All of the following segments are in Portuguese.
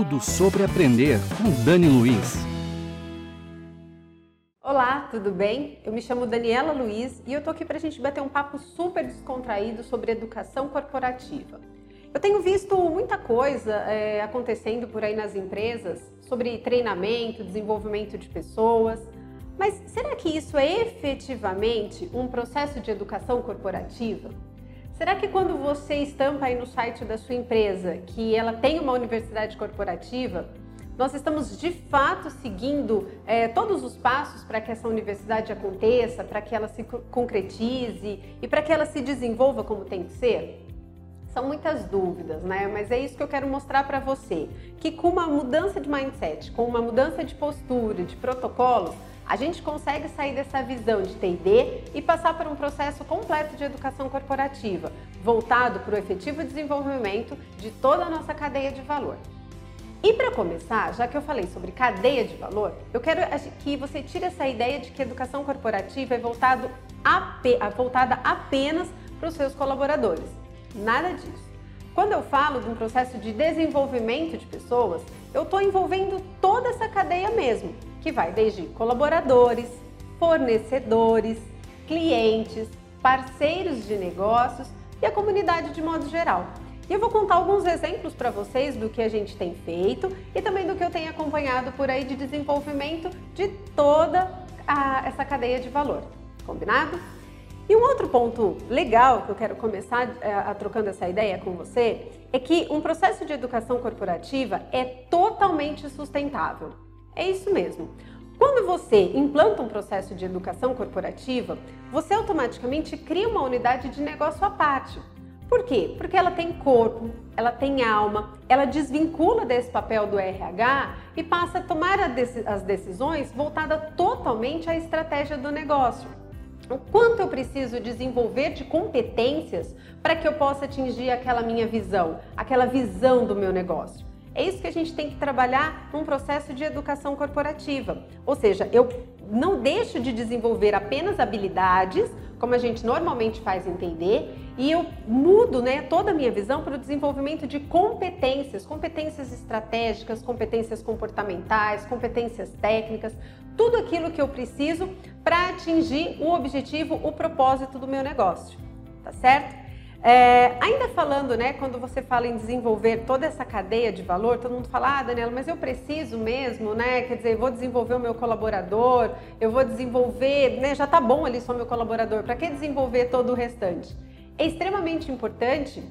Tudo sobre aprender com Dani Luiz. Olá, tudo bem? Eu me chamo Daniela Luiz e eu tô aqui para a gente bater um papo super descontraído sobre educação corporativa. Eu tenho visto muita coisa é, acontecendo por aí nas empresas sobre treinamento, desenvolvimento de pessoas, mas será que isso é efetivamente um processo de educação corporativa? Será que quando você estampa aí no site da sua empresa que ela tem uma universidade corporativa, nós estamos de fato seguindo é, todos os passos para que essa universidade aconteça, para que ela se concretize e para que ela se desenvolva como tem que ser? São muitas dúvidas, né? Mas é isso que eu quero mostrar para você, que com uma mudança de mindset, com uma mudança de postura, de protocolos, a gente consegue sair dessa visão de TD e passar por um processo completo de educação corporativa, voltado para o efetivo desenvolvimento de toda a nossa cadeia de valor. E para começar, já que eu falei sobre cadeia de valor, eu quero que você tire essa ideia de que educação corporativa é voltado voltada apenas para os seus colaboradores. Nada disso. Quando eu falo de um processo de desenvolvimento de pessoas, eu estou envolvendo toda essa cadeia mesmo, que vai desde colaboradores, fornecedores, clientes, parceiros de negócios e a comunidade de modo geral. E eu vou contar alguns exemplos para vocês do que a gente tem feito e também do que eu tenho acompanhado por aí de desenvolvimento de toda a, essa cadeia de valor. Combinado? E um outro ponto legal que eu quero começar a, eh, a, trocando essa ideia com você é que um processo de educação corporativa é totalmente sustentável. É isso mesmo. Quando você implanta um processo de educação corporativa, você automaticamente cria uma unidade de negócio à parte. Por quê? Porque ela tem corpo, ela tem alma, ela desvincula desse papel do RH e passa a tomar as decisões voltada totalmente à estratégia do negócio. O quanto eu preciso desenvolver de competências para que eu possa atingir aquela minha visão, aquela visão do meu negócio. É isso que a gente tem que trabalhar num processo de educação corporativa. Ou seja, eu não deixo de desenvolver apenas habilidades, como a gente normalmente faz entender, e eu mudo né, toda a minha visão para o desenvolvimento de competências, competências estratégicas, competências comportamentais, competências técnicas, tudo aquilo que eu preciso para atingir o objetivo, o propósito do meu negócio, tá certo? É, ainda falando, né, quando você fala em desenvolver toda essa cadeia de valor, todo mundo fala, ah, Daniela, mas eu preciso mesmo, né? Quer dizer, vou desenvolver o meu colaborador, eu vou desenvolver, né? Já tá bom ali só meu colaborador, para que desenvolver todo o restante? É extremamente importante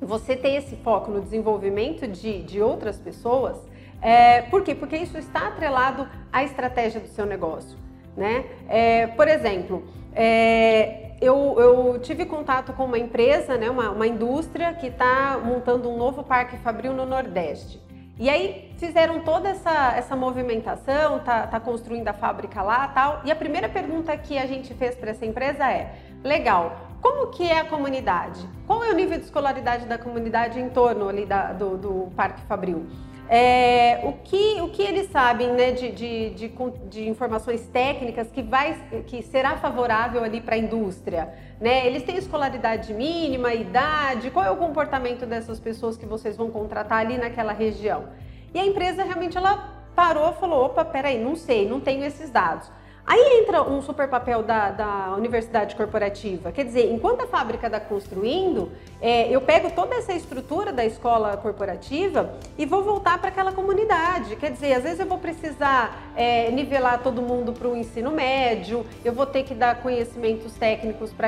você ter esse foco no desenvolvimento de, de outras pessoas. É, por quê? Porque isso está atrelado à estratégia do seu negócio. Né? É, por exemplo, é, eu, eu, tive contato com uma empresa, né, uma, uma indústria que está montando um novo parque fabril no Nordeste. E aí fizeram toda essa, essa movimentação, tá, tá construindo a fábrica lá tal. E a primeira pergunta que a gente fez para essa empresa é: legal, como que é a comunidade? Qual é o nível de escolaridade da comunidade em torno ali da, do, do Parque Fabril? É, o, que, o que eles sabem né, de, de, de, de, informações técnicas que, vai, que será favorável ali para a indústria? Né? Eles têm escolaridade mínima, idade, qual é o comportamento dessas pessoas que vocês vão contratar ali naquela região? E a empresa realmente ela parou e falou, opa, peraí, não sei, não tenho esses dados. Aí entra um super papel da, da universidade corporativa. Quer dizer, enquanto a fábrica está construindo, é, eu pego toda essa estrutura da escola corporativa e vou voltar para aquela comunidade. Quer dizer, às vezes eu vou precisar é, nivelar todo mundo para o ensino médio, eu vou ter que dar conhecimentos técnicos para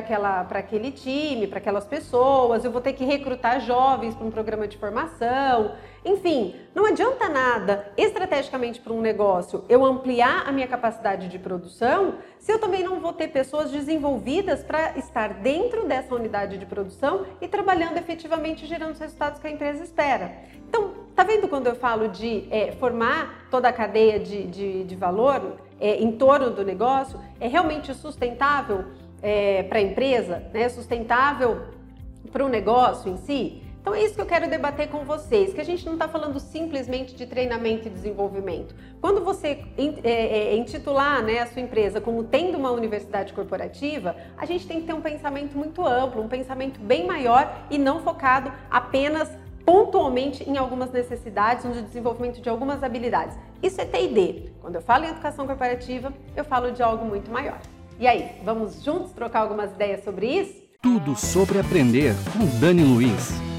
aquele time, para aquelas pessoas, eu vou ter que recrutar jovens para um programa de formação. Enfim, não adianta nada estrategicamente para um negócio eu ampliar a minha capacidade de produção se eu também não vou ter pessoas desenvolvidas para estar dentro dessa unidade de produção e trabalhando efetivamente gerando os resultados que a empresa espera. Então, tá vendo quando eu falo de é, formar toda a cadeia de, de, de valor é, em torno do negócio? É realmente sustentável é, para a empresa? Né? Sustentável para o negócio em si? Então é isso que eu quero debater com vocês, que a gente não está falando simplesmente de treinamento e desenvolvimento. Quando você é, é, intitular né, a sua empresa como tendo uma universidade corporativa, a gente tem que ter um pensamento muito amplo, um pensamento bem maior e não focado apenas pontualmente em algumas necessidades, no desenvolvimento de algumas habilidades. Isso é TD. Quando eu falo em educação corporativa, eu falo de algo muito maior. E aí, vamos juntos trocar algumas ideias sobre isso? Tudo sobre aprender com Dani Luiz.